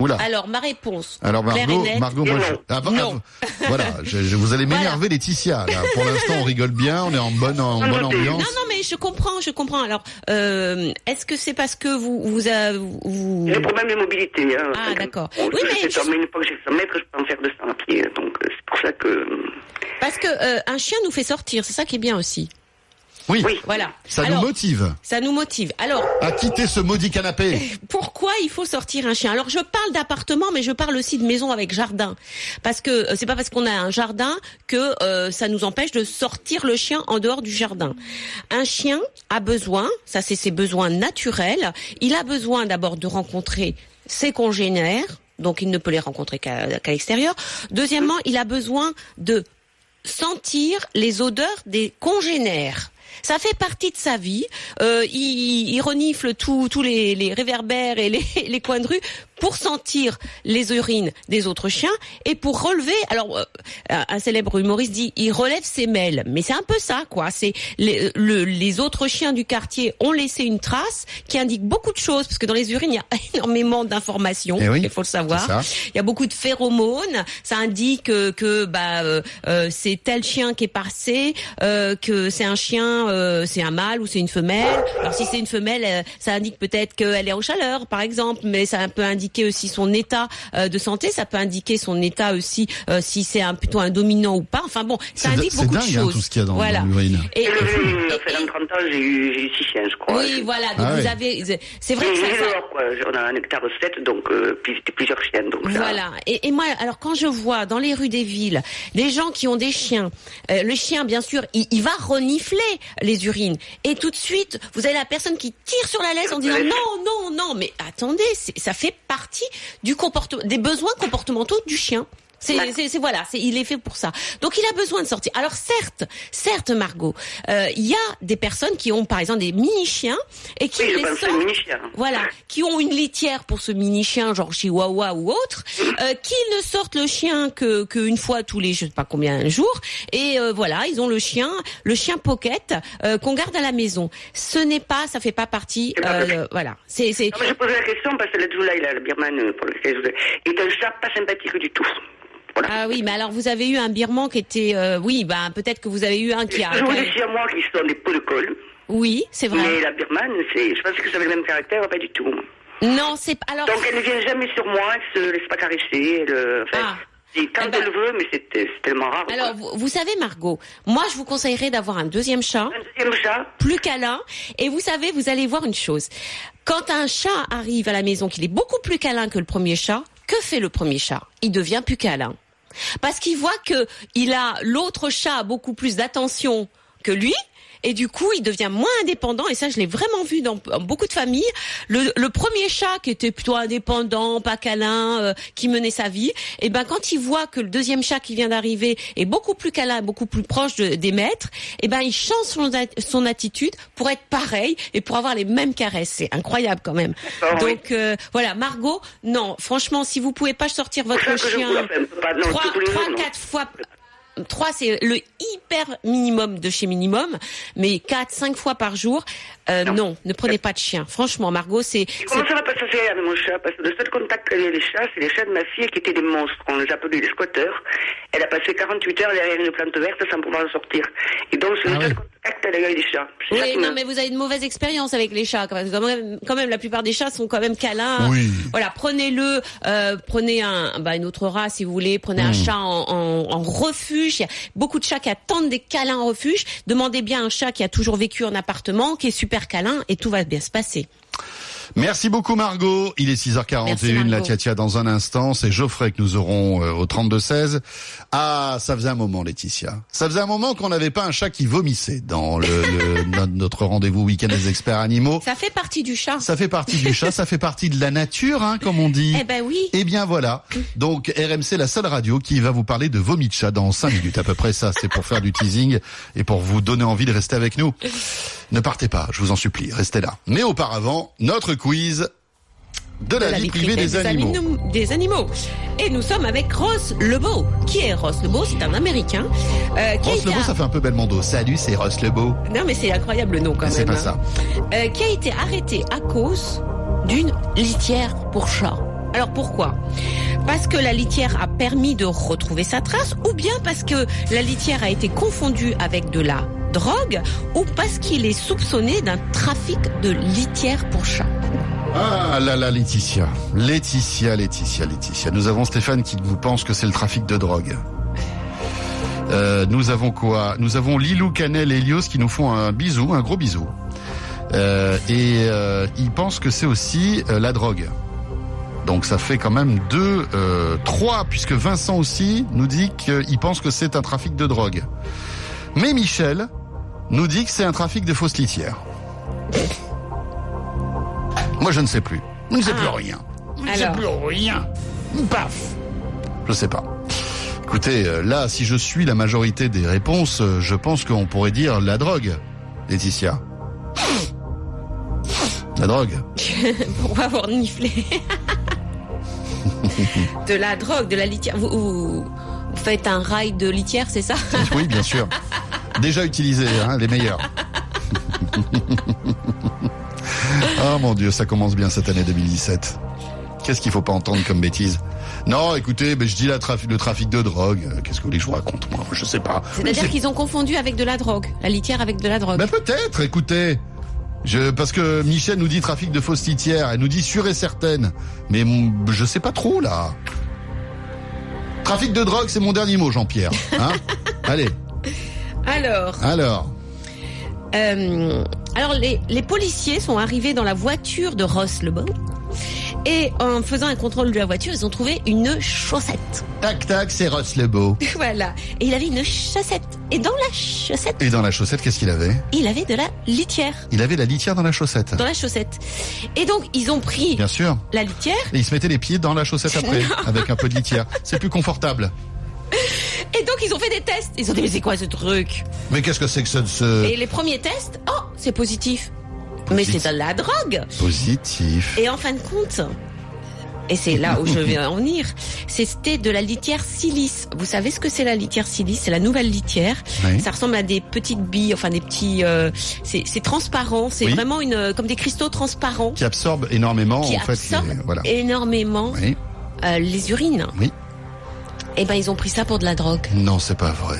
Oula. Alors ma réponse. Alors Margot, Margot, moi, non. je- ah, bah, Non. ah, voilà, je, je- vous allez m'énerver Laetitia. Là. Pour l'instant, on rigole bien, on est en bonne, en bonne Notez. ambiance. Non, non, mais je comprends, je comprends. Alors, euh, est-ce que c'est parce que vous, vous, a- vous... J'ai problèmes de mobilité. Hein. Ah, d'accord. Bon, Oui, je mais je- une fois que j'ai 100 mètres, je peux en faire 200 à pied. Donc euh, c'est pour ça que... parce que euh, un chien nous fait sortir, c'est ça qui est bien aussi. Oui, Oui. Voilà. ça Alors, nous motive Ça nous motive. Alors, à quitter ce maudit canapé. <laughs> pourquoi il faut sortir un chien? Alors je parle d'appartement, mais je parle aussi de maison avec jardin, parce que euh, c'est pas parce qu'on a un jardin que euh, ça nous empêche de sortir le chien en dehors du jardin. Un chien a besoin, ça c'est ses besoins naturels. Il a besoin d'abord de rencontrer ses congénères, donc il ne peut les rencontrer qu'à qu'à l'extérieur. Deuxièmement, il a besoin de sentir les odeurs des congénères. Ça fait partie de sa vie. Euh, il, renifle tous les, réverbères et les <laughs> coins de rue pour sentir les urines des autres chiens et pour relever. Alors, euh, un célèbre humoriste dit, il relève ses mêles. Mais c'est un peu ça, quoi. C'est les, le- les autres chiens du quartier ont laissé une trace qui indique beaucoup de choses parce que dans les urines il y a <laughs> énormément d'informations. Eh oui, il faut le savoir. Il y a beaucoup de phéromones. Ça indique euh, que bah euh, euh, c'est tel chien qui est passé, euh, que c'est un chien, euh, c'est un mâle ou c'est une femelle. Alors si c'est une femelle, ça indique peut-être qu'elle est en chaleur, par exemple, mais ça peut indiquer indiquer aussi son état euh, de santé, ça peut indiquer son état aussi euh, si c'est un, plutôt un dominant ou pas. Enfin bon, ça indique beaucoup dingue de hein, choses. tout ce qu'il y a dans, voilà. dans. Et, Et le, et- enfin, dans 30 ans, j'ai eu, j'ai eu 6 chiens, je crois. oui, voilà. Donc Ah vous avez, c'est vrai que ça, ça-. On a un hectare 7, donc euh, plusieurs chiens. Donc ça- Voilà. Et, et moi, alors quand je vois dans les rues des villes des gens qui ont des chiens, euh, le chien, bien sûr, il, il va renifler les urines. Et tout de suite, vous avez la personne qui tire sur la laisse en disant non, non, non. Mais attendez, ça fait partie du comportement, des besoins comportementaux du chien. C'est, D'accord. c'est, c'est- voilà, c'est, il est fait pour ça. Donc il a besoin de sortir. Alors certes, certes, Margot, euh, il y a des personnes qui ont par exemple des mini chiens et qui Oui, les sortent voilà, qui ont une litière pour ce mini chien, genre chihuahua ou autre, euh, qui ne sortent le chien que qu'une fois tous les je sais pas combien de jours, et euh, voilà, ils ont le chien, le chien pocket euh, qu'on garde à la maison. Ce n'est pas, ça fait pas partie, euh, voilà, c'est c'est je posais la question parce que la Djoula, il a la birmane pour lequel je vous ai- est un chat pas sympathique du tout. Voilà. ah oui, mais alors vous avez eu un birman qui était, euh, oui, bah peut-être que vous avez eu un qui a, a- des siamois qui sont des pots de colle, oui, c'est vrai. mais la birmane, c'est, je pensais que ça avait le même caractère, pas du tout. Non, c'est alors. Donc elle ne vient jamais sur moi, elle se laisse pas caresser, elle, euh, enfin, Ah. quand Eh ben- elle veut, mais c'est, tellement rare. Alors, vous, vous savez, Margot, moi, je vous conseillerais d'avoir un deuxième chat. Un deuxième chat, plus câlin. Et vous savez, vous allez voir une chose. Quand un chat arrive à la maison, qu'il est beaucoup plus câlin que le premier chat, que fait le premier chat? Il devient plus câlin. Parce qu'il voit que il a l'autre chat beaucoup plus d'attention que lui. Et du coup, il devient moins indépendant. Et ça, je l'ai vraiment vu dans, dans beaucoup de familles. Le, le premier chat qui était plutôt indépendant, pas câlin, euh, qui menait sa vie, et ben quand il voit que le deuxième chat qui vient d'arriver est beaucoup plus câlin, beaucoup plus proche de- des maîtres, et ben il change son, son attitude pour être pareil et pour avoir les mêmes caresses. C'est incroyable quand même. Ah oui. Donc euh, voilà, Margot, non, franchement, si vous pouvez pas sortir votre chien trois, quatre fois. Trois, c'est le hyper minimum de chez minimum, mais quatre, cinq fois par jour, euh, non. ne prenez pas de chien. Franchement, Margot, c'est, comment ça va pas se faire avec mon chat Parce que le seul contact qu'elle a eu les chats, c'est les chats de ma fille qui étaient des monstres. On les appelait les squatteurs. Elle a passé 48 heures derrière une plante verte sans pouvoir en sortir. Et donc, c'est Ah le seul oui. contact qu'elle a eu avec les chats. Ça Oui, non, mais vous avez une mauvaise expérience avec les chats. Quand même, quand même, la plupart des chats sont quand même câlins. Oui. Voilà, prenez-le, euh, prenez un, bah, une autre race si vous voulez, prenez Hmm. un chat en, en, en refuge. Il y a beaucoup de chats qui attendent des câlins en refuge. Demandez bien un chat qui a toujours vécu en appartement, qui est super câlin, et tout va bien se passer. Merci beaucoup Margot. Il est 6h41, Merci, la Margot. Tia dans un instant. C'est Geoffrey que nous aurons euh, au 32-16. Ah, ça faisait un moment Laetitia. Ça faisait un moment qu'on n'avait pas un chat qui vomissait dans le, le- <laughs> no- notre rendez-vous week-end des experts animaux. Ça fait partie du chat. Ça fait partie du chat, ça fait partie de la nature, hein, comme on dit. Eh ben oui. Eh bien voilà. Donc RMC, la seule radio qui va vous parler de vomi de chat dans 5 minutes à peu près. Ça, c'est pour faire du teasing et pour vous donner envie de rester avec nous. Ne partez pas, je vous en supplie, restez là. Mais auparavant, notre quiz de la, vie privée des, animaux. animaux- des animaux. Et nous sommes avec Ross Lebeau. Qui est Ross Lebeau? C'est un Américain. Euh, qui Ross Lebeau, ça fait un peu Belmondo. Salut, c'est Ross Lebeau. Non, mais c'est incroyable le nom quand Mais c'est même. pas hein. ça. Euh, qui a été arrêté à cause d'une litière pour chat. Alors pourquoi? Parce que la litière a permis de retrouver sa trace ou bien parce que la litière a été confondue avec de la drogue ou parce qu'il est soupçonné d'un trafic de litière pour chat. Ah là là, Laetitia. Laetitia, Laetitia, Laetitia. Nous avons Stéphane qui vous pense que c'est le trafic de drogue. Euh, nous avons quoi? Nous avons Lilou, Canel et Elios qui nous font un bisou, un gros bisou. Euh, et euh, ils pensent que c'est aussi la drogue. Donc ça fait quand même deux, euh, trois, puisque Vincent aussi nous dit qu'il pense que c'est un trafic de drogue. Mais Michel nous dit que c'est un trafic de fausses litières. Moi, je ne sais plus. Je ne sais Ah. plus rien. Je ne sais plus rien. Paf. Je sais pas. Écoutez, euh, là, si je suis la majorité des réponses, euh, je pense qu'on pourrait dire la drogue, Laetitia. <laughs> La drogue. Pour avoir niflé. <laughs> <laughs> de la drogue, de la litière. Vous, vous- vous faites un rail de litière, c'est ça? <laughs> Oui, bien sûr. Déjà utilisé, hein, les meilleurs. <laughs> oh mon Dieu, ça commence bien cette année 2017. Qu'est-ce qu'il faut pas entendre comme bêtise? Non, écoutez, je dis la le trafic de drogue. Euh, Qu'est-ce que vous voulez que je vous raconte Moi, je sais pas. C'est-à-dire qu'ils ont confondu avec de la drogue, la litière avec de la drogue. Ben peut-être, écoutez. Je, parce que Michel nous dit trafic de fausses litières, elle nous dit sûre et certaine. Mais je sais pas trop là. Trafic de drogue, c'est mon dernier mot, Jean-Pierre. <laughs> Hein Allez, Alors, alors. euh, alors les, les policiers sont arrivés dans la voiture de Ross Lebeau. Et en faisant un contrôle de la voiture, ils ont trouvé une chaussette. Tac tac, c'est Ross le beau. <laughs> Voilà. Et il avait une chaussette. Et dans la chaussette, Et dans la chaussette, qu'est-ce qu'il avait? il avait de la litière. Il avait la litière dans la chaussette. Dans la chaussette. Et donc, ils ont pris Bien sûr. la litière. Et il se mettait les pieds dans la chaussette <laughs> après, avec un peu de litière. C'est plus confortable. Et donc, ils ont fait des tests. Ils ont dit, mais c'est quoi ce truc? Mais qu'est-ce que c'est que ce Et les premiers tests, oh, c'est positif. Mais c'est de la drogue. positif Et en fin de compte, et c'est là où je vais en venir, c'était de la litière silice. Vous savez ce que c'est la litière silice? C'est la nouvelle litière. Oui. Ça ressemble à des petites billes, enfin des petits. euh, c'est transparent. C'est Oui. vraiment une comme des cristaux transparents qui absorbe énormément qui en fait. absorbent voilà. énormément Oui. euh, les urines. Oui. Et ben ils ont pris ça pour de la drogue. Non, c'est pas vrai.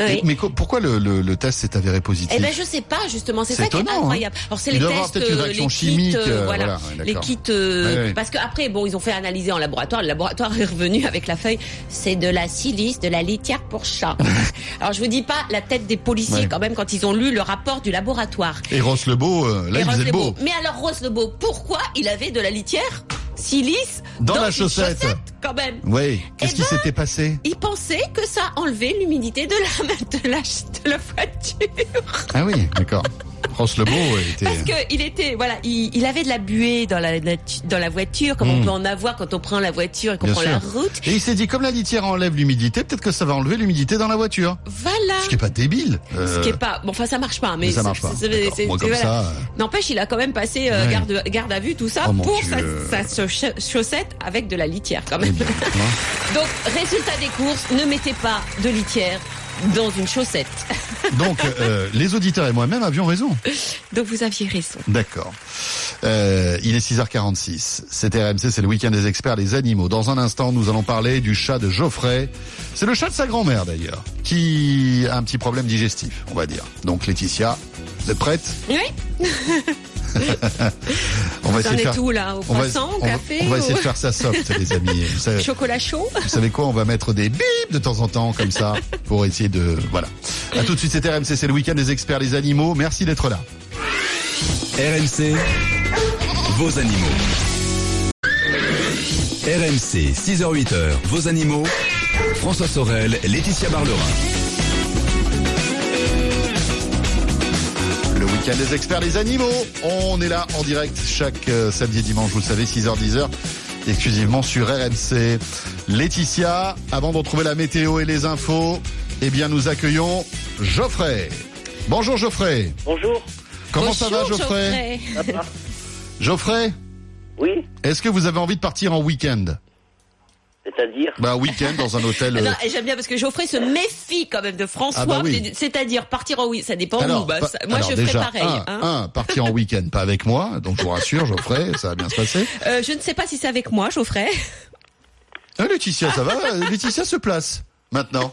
Oui. Et- mais pourquoi le, le, le test s'est avéré positif? Eh ben je sais pas justement, c'est ça qui est étonnant, incroyable. Alors c'est les tests, une euh, les kits, euh, euh, voilà, ouais, les kits. euh, Ouais, ouais. Parce que après bon, ils ont fait analyser en laboratoire. Le laboratoire est revenu avec la feuille. C'est de la silice, de la litière pour chat. <laughs> Alors je vous dis pas la tête des policiers quand même quand ils ont lu le rapport du laboratoire. Et Ross le beau, euh, là Et il faisait Lebeau. beau. Mais alors Rose Lebeau, pourquoi il avait de la litière silice Dans la une chaussette. quand même Oui. Qu'est-ce Eh qui ben, s'était passé il pensait que ça enlevait l'humidité de la, <laughs> de la, de la voiture. Ah oui, d'accord. Ross le beau était. Parce que il était, voilà, il, il avait de la buée dans la, dans la voiture, comme on Mm. peut en avoir quand on prend la voiture et qu'on prend sûr. la route. Et il s'est dit, comme la litière enlève l'humidité, peut-être que ça va enlever l'humidité dans la voiture. Voilà. Ce qui est pas débile. Ce Euh, qui est pas, bon, enfin ça marche pas, mais, mais ça marche pas. voilà. ça, euh, N'empêche, il a quand même passé euh, Ouais. garde, garde à vue tout ça Oh, pour sa, chaussette avec de la litière quand eh même. bien, <laughs> hein. Donc résultat des courses, ne mettez pas de litière dans une chaussette. <laughs> Donc, euh, les auditeurs et moi-même avions raison. Donc vous aviez raison. D'accord. Euh, il est 6h46. C'est RMC, c'est le week-end des experts, les animaux. Dans un instant, nous allons parler du chat de Geoffrey. C'est le chat de sa grand-mère d'ailleurs, qui a un petit problème digestif, on va dire. Donc Laetitia, vous êtes prête? Oui. <laughs> <laughs> On va essayer de faire. où là Au on va, croissant, au on va- café on va essayer au de faire ça soft, les amis. <laughs> Vous savez, chocolat chaud vous savez quoi On va mettre des bips de temps en temps comme ça pour essayer de voilà. À tout de suite, c'est RMC, c'est le week-end des experts, les animaux. Merci d'être là. RMC, vos animaux. RMC, 6h-8h, vos animaux. François Sorel, Laetitia Barlerin. Week-end des experts, les animaux. On est là en direct chaque euh, samedi et dimanche, vous le savez, 6h, 10h, exclusivement sur RMC. Laetitia, avant de retrouver la météo et les infos, eh bien, nous accueillons Geoffrey. Bonjour Geoffrey. Bonjour. Comment ça va Bonjour, Geoffrey Ça va Geoffrey, Oui, est-ce que vous avez envie de partir en week-end? C'est-à-dire Bah, week-end dans un hôtel. Ah euh, non, et J'aime bien parce que Geoffrey se méfie quand même de François. Ah bah oui. C'est-à-dire partir en oui, ça dépend où. Bah, pa- ça- moi, alors je ferais déjà, pareil. Un, hein. un, partir en week-end, pas avec moi, donc je vous rassure, Geoffrey, ça va bien se passer. <laughs> Euh, je ne sais pas si c'est avec moi, Geoffrey. Ah, Laetitia, ça va Euh, Laetitia se place maintenant.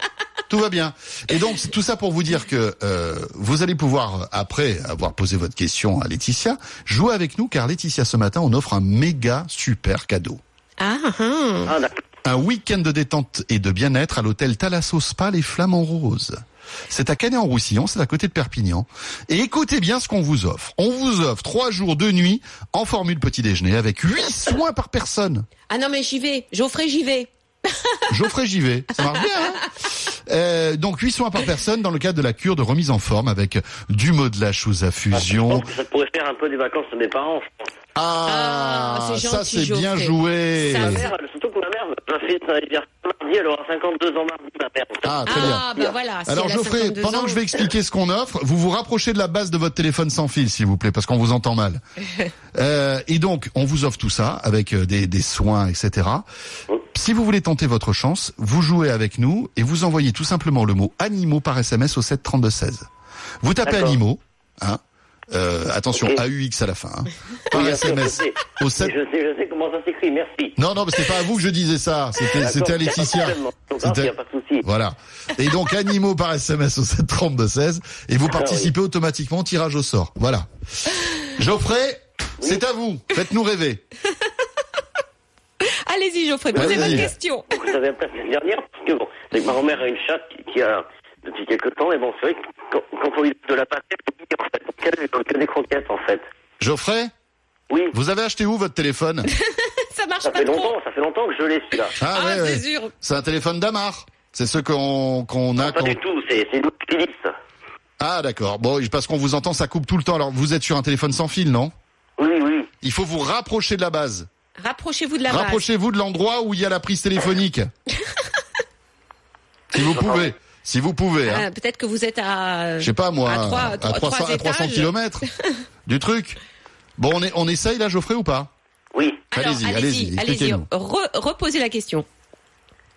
Tout va bien. Et donc, c'est tout ça pour vous dire que euh, vous allez pouvoir, après avoir posé votre question à Laetitia, jouer avec nous, car Laetitia, ce matin, on offre un méga super cadeau. Ah, ah. Ah, d'accord. Un week-end de détente et de bien-être à l'hôtel Thalasso Spa Les Flamants Roses. C'est à Canet-en-Roussillon, c'est à côté de Perpignan. Et écoutez bien ce qu'on vous offre. On vous offre trois jours de nuit en formule petit déjeuner avec huit soins par personne. Ah non, mais j'y vais. Geoffrey, j'y vais. Geoffrey j'y vais, ça marche bien. Hein Euh, donc 8 soins par personne dans le cadre de la cure de remise en forme avec du modelage sous pense que ça pourrait faire un peu des vacances de mes parents, je pense. Ah, Ah, c'est ça c'est bien joué. Ça, Ma mère, elle- surtout que ma mère va faire son anniversaire mardi, elle aura 52 ans mardi, ma mère. Ah, très bien. Ah, bah voilà. Alors Geoffrey, 52 pendant ans. que je vais expliquer ce qu'on offre, vous vous rapprochez de la base de votre téléphone sans fil, s'il vous plaît, parce qu'on vous entend mal. <laughs> Euh, et donc, on vous offre tout ça avec euh, des, des soins, etc. Si vous voulez tenter votre chance, vous jouez avec nous et vous envoyez tout simplement le mot animaux par SMS au 7 32 16. Vous tapez animaux, hein. Euh, attention, Ok. AUX à la fin. Hein, <laughs> par je SMS sais. au 7 Je sais, je sais comment ça s'écrit, merci. Non, non, mais c'est pas à vous que je disais ça. C'était, c'était à Laetitia. hein, C'était-. Voilà. Et donc animaux par SMS au 732-16 et vous Ah participez automatiquement au tirage au sort. Voilà. Geoffrey, c'est à vous. Faites-nous rêver. Allez-y, Geoffrey, posez votre question. Vous avez appelé la semaine dernière parce que bon, c'est que ma grand-mère a une chatte qui, qui a depuis quelques temps et bon, c'est vrai que quand, quand on de la pâte, en fait. Donne que des croquettes en fait. Geoffrey, Oui, vous avez acheté où votre téléphone <laughs> Ça marche ça pas fait trop. longtemps, ça fait longtemps que je l'ai celui-là. Ah, Ah, ouais, c'est ouais. sûr. C'est un téléphone d'Amar. C'est ce qu'on qu'on a Pas du tout, c'est c'est une Philips. Ah d'accord. Bon, parce qu'on vous entend, ça coupe tout le temps. Alors vous êtes sur un téléphone sans fil, non? Oui, oui. Il faut vous rapprocher de la base. Rapprochez-vous de la. Rapprochez-vous de l'endroit où il y a la prise téléphonique. <laughs> si vous pouvez. Si vous pouvez. Hein. Ah, Peut-être que vous êtes à. Je sais pas moi, à trois- à, trois- 300, trois à 300 étages. kilomètres <laughs> du truc. Bon, on, est, on essaye là, Geoffrey, ou pas? Oui. Allez-y, allez-y, allez-y, reposez la question.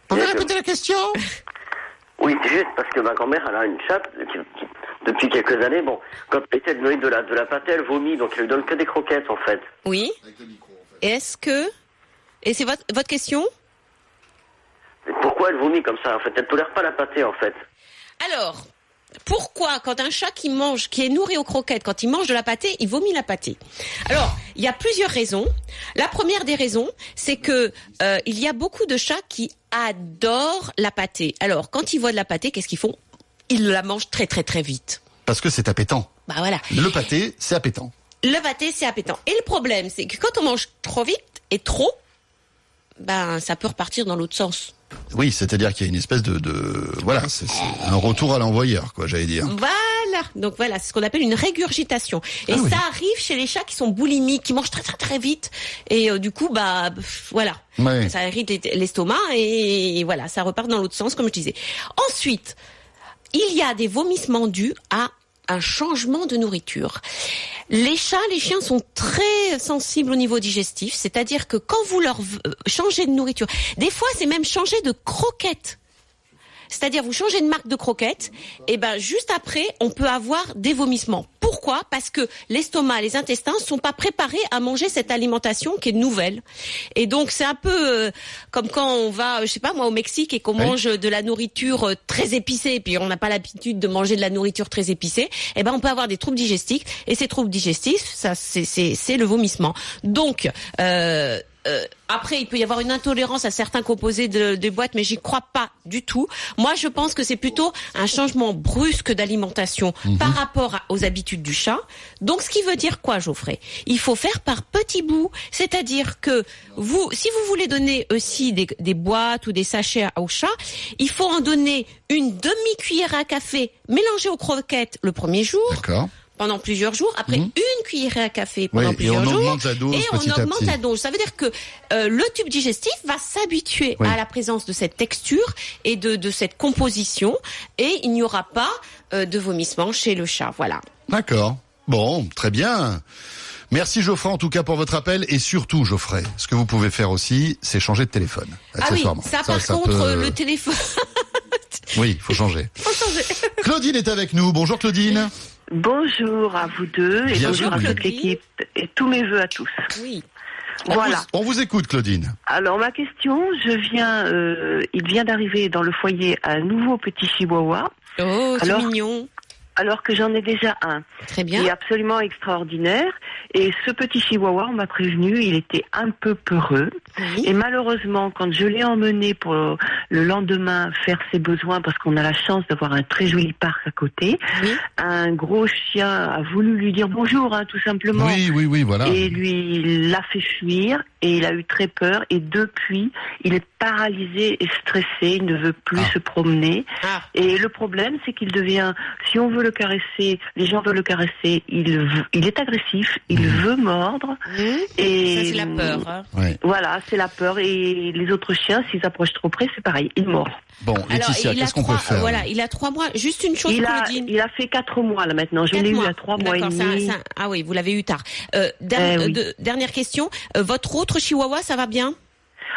Vous pouvez répéter la question? <laughs> Oui, c'est juste parce que ma grand-mère, elle a une chatte qui- qui- depuis quelques années. Bon, quand elle essaie de la, de la pâtée, elle vomit, donc elle lui donne que des croquettes en fait. Oui. Est-ce que. Et c'est votre, votre question? Et pourquoi elle vomit comme ça En fait, elle tolère pas la pâtée en fait. Alors, pourquoi quand un chat qui mange, qui est nourri aux croquettes, quand il mange de la pâtée, il vomit la pâtée? Alors, il y a plusieurs raisons. La première des raisons, c'est que euh, il y a beaucoup de chats qui adorent la pâtée. Alors, quand ils voient de la pâtée, qu'est-ce qu'ils font? Ils la mangent très très très vite. Parce que c'est appétant. Bah voilà. Le pâté, c'est appétant. Le pâté, c'est appétant. Et le problème, c'est que quand on mange trop vite et trop, ben ça peut repartir dans l'autre sens. Oui, c'est-à-dire qu'il y a une espèce de... de voilà, c'est un retour à l'envoyeur, quoi, j'allais dire. Voilà. Donc voilà, c'est ce qu'on appelle une régurgitation. Et Ah oui. ça arrive chez les chats qui sont boulimiques, qui mangent très très très vite. Et euh, du coup, bah pff, voilà, ça irrite les- l'estomac et, et voilà, ça repart dans l'autre sens, comme je disais. Ensuite, il y a des vomissements dus à un changement de nourriture. Les chats, les chiens sont très sensibles au niveau digestif, c'est-à-dire que quand vous leur euh, changez de nourriture, des fois c'est même changer de croquettes. C'est-à-dire vous changez de marque de croquettes, et ben juste après on peut avoir des vomissements. Pourquoi? Parce que l'estomac, les intestins sont pas préparés à manger cette alimentation qui est nouvelle. Et donc c'est un peu euh, comme quand on va, euh, je sais pas moi, au Mexique et qu'on Oui. mange de la nourriture euh, très épicée, puis on n'a pas l'habitude de manger de la nourriture très épicée. Et ben on peut avoir des troubles digestifs, et ces troubles digestifs, ça c'est le vomissement. Donc euh, euh, après, il peut y avoir une intolérance à certains composés de, de boîtes, mais j'y crois pas du tout. Moi, je pense que c'est plutôt un changement brusque d'alimentation par rapport à- aux habitudes du chat. Donc, ce qui veut dire quoi, Geoffrey? Il faut faire par petits bouts. C'est-à-dire que vous, si vous voulez donner aussi des, des boîtes ou des sachets au chat, il faut en donner une demi-cuillère à café mélangée aux croquettes le premier jour D'accord. Pendant plusieurs jours, après une cuillère à café Oui, pendant et plusieurs on jours, augmente la dose et on augmente la dose. Ça veut dire que euh, le tube digestif va s'habituer Oui. à la présence de cette texture et de, de cette composition, et il n'y aura pas euh, de vomissement chez le chat. Voilà. D'accord. Bon, très bien. Merci Geoffrey en tout cas pour votre appel et surtout Geoffrey, ce que vous pouvez faire aussi, c'est changer de téléphone. Ah oui, accessoirement. ça, par contre, peut- le téléphone. <laughs> Oui, il <laughs> faut changer. Claudine est avec nous. Bonjour Claudine. Bonjour à vous deux et bonjour à toute l'équipe et tous mes voeux à tous. oui. On Voilà. vous- on vous écoute Claudine. Alors ma question, je viens, euh, il vient d'arriver dans le foyer un nouveau petit chihuahua, Oh, c'est mignon. Alors que j'en ai déjà un. Très Il est bien. absolument extraordinaire. Et ce petit chihuahua, on m'a prévenu, il était un peu peureux. Oui. Et malheureusement, quand je l'ai emmené pour le lendemain faire ses besoins, parce qu'on a la chance d'avoir un très joli parc à côté, Oui. un gros chien a voulu lui dire bonjour, hein, tout simplement. Oui, oui, oui, voilà. Et lui il l'a fait fuir et il a eu très peur et depuis il est paralysé et stressé, il ne veut plus Ah. se promener Ah. et le problème c'est qu'il devient, si on veut le caresser, les gens veulent le caresser, il, veut- il est agressif, il veut mordre Hum. et Ça, c'est la peur. hein. Ouais. Voilà, c'est la peur et les autres chiens s'ils approchent trop près c'est pareil, ils mordent. Bon, Alors, Laetitia, il a qu'est-ce qu'on trois, peut faire? Voilà, il a trois mois. Juste une chose, Il a, Claudine. il a fait quatre mois là maintenant, je Quatre l'ai eu mois. à trois mois et ça- demi. ça- ah oui, vous l'avez eu tard. Euh, Eh euh, oui. de- dernière question. Euh, votre autre chihuahua, ça va bien?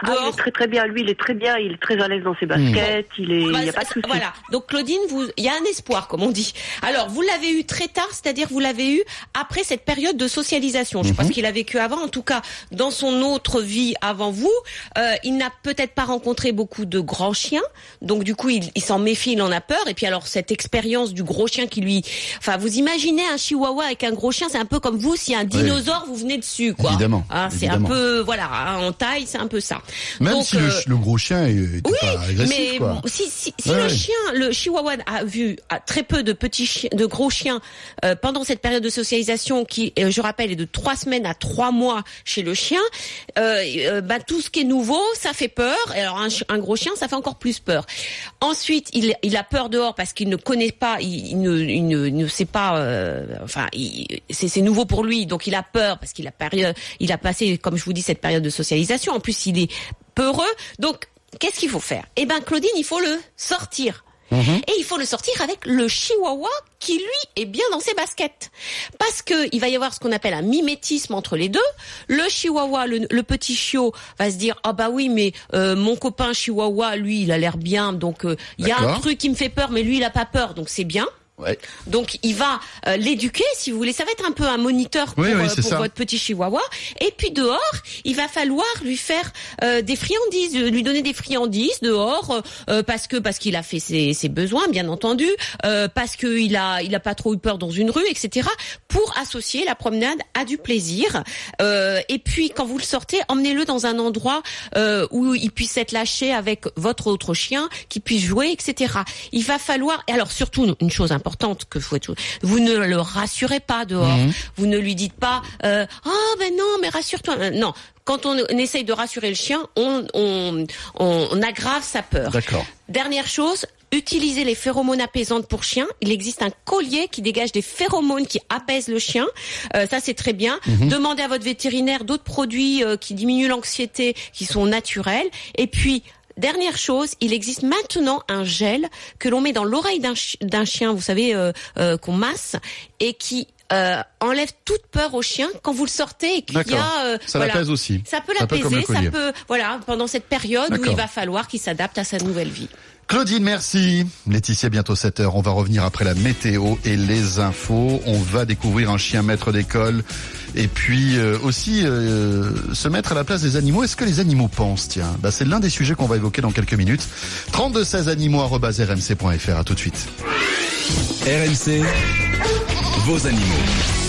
Ah, il est très très bien. Lui, il est très bien. Il est très à l'aise dans ses baskets. Il est. Bah, il y a pas de souci. voilà. Donc Claudine, vous, il y a un espoir, comme on dit. Alors, vous l'avez eu très tard, c'est-à-dire vous l'avez eu après cette période de socialisation. Je sais pas Mhm. ce qu'il a vécu avant. En tout cas, dans son autre vie avant vous, euh, il n'a peut-être pas rencontré beaucoup de grands chiens. Donc du coup, il, il s'en méfie, il en a peur. Et puis alors cette expérience du gros chien qui lui, enfin, vous imaginez un chihuahua avec un gros chien, c'est un peu comme vous si un dinosaure vous venez dessus, quoi. Évidemment, Hein, c'est un peu, voilà, hein, en taille, c'est un peu ça. Même Donc, si le, euh, le gros chien est oui, pas agressif, mais quoi. si, si, si Ouais, le ouais. chien, le chihuahua a vu a très peu de petits chiens, de gros chiens euh, pendant cette période de socialisation qui, euh, je rappelle, est de trois semaines à trois mois chez le chien, euh, bah, tout ce qui est nouveau, ça fait peur. Et alors un, gros chien, ça fait encore plus peur. Ensuite, il, il a peur dehors parce qu'il ne connaît pas, il, il ne, il ne, sait pas, enfin, c'est c'est nouveau pour lui, donc il a peur parce qu'il a période, il a passé, comme je vous dis, cette période de socialisation. En plus, il est peureux, donc qu'est-ce qu'il faut faire? Eh ben, Claudine, il faut le sortir. Et il faut le sortir avec le chihuahua qui lui est bien dans ses baskets. Parce que il va y avoir ce qu'on appelle un mimétisme entre les deux. Le chihuahua, le, le petit chiot va se dire ah bah oui mais euh, mon copain chihuahua lui il a l'air bien donc euh, il y a un truc qui me fait peur mais lui il a pas peur donc c'est bien. Ouais. Donc il va euh, l'éduquer, si vous voulez. Ça va être un peu un moniteur pour, Oui, oui, euh, pour votre petit chihuahua. Et puis dehors, il va falloir lui faire euh, des friandises, euh, lui donner des friandises dehors, euh, parce que parce qu'il a fait ses, ses besoins, bien entendu, euh, parce qu'il a il a pas trop eu peur dans une rue, etc. Pour associer la promenade à du plaisir. Euh, et puis quand vous le sortez, emmenez-le dans un endroit euh, où il puisse être lâché avec votre autre chien, qui puisse jouer, etc. Il va falloir. Et alors surtout une chose importante que faut être- vous ne le rassurez pas dehors. Mhm. Vous ne lui dites pas euh, oh ben non mais rassure-toi. Euh, Non. Quand on, essaye de rassurer le chien, on, on, on, aggrave sa peur. D'accord. Dernière chose, utilisez les phéromones apaisantes pour chien. Il existe un collier qui dégage des phéromones qui apaisent le chien. Euh, ça, c'est très bien. Mhm. Demandez à votre vétérinaire d'autres produits euh, qui diminuent l'anxiété, qui sont naturels. Et puis, Dernière chose, il existe maintenant un gel que l'on met dans l'oreille d'un chi- d'un chien, vous savez, euh, euh, qu'on masse, et qui euh, enlève toute peur au chien quand vous le sortez et qu'il y a euh, Ça voilà. l'apaise aussi. Ça peut l'apaiser, ça peut voilà pendant cette période où il va falloir qu'il s'adapte à sa nouvelle vie. Claudine, merci. Laetitia, bientôt 7 heures. On va revenir après la météo et les infos. On va découvrir un chien maître d'école et puis euh, aussi euh, se mettre à la place des animaux. Est-ce que les animaux pensent Tiens, bah, c'est l'un des sujets qu'on va évoquer dans quelques minutes. 32 16 animaux rmc.fr. À tout de suite. RMC, vos animaux.